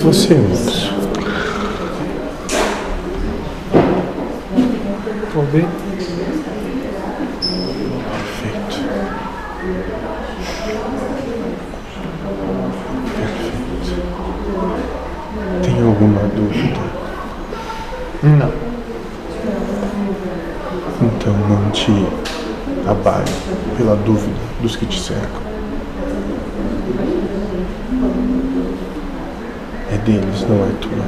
Você, moço. Vou ver. Perfeito. Perfeito. Tem alguma dúvida? Não. Então não te abale pela dúvida dos que te cercam. É deles, não é tua.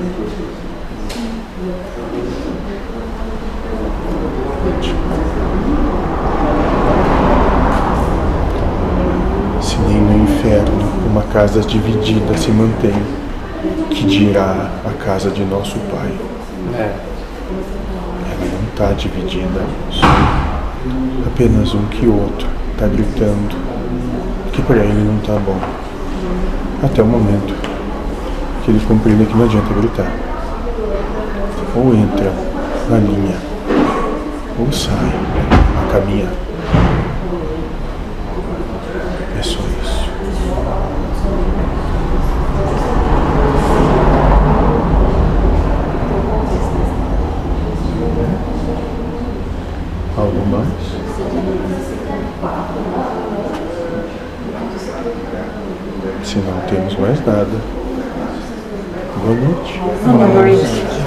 Se nem no inferno uma casa dividida se mantém, que dirá a casa de nosso Pai? É. Ela não está dividida. Apenas um que outro está gritando que para ele não está bom. Até o momento que ele compreende que não adianta gritar. Ou entra na linha, ou sai a caminhar. É só isso. Algo mais? Se não temos mais nada. village? no the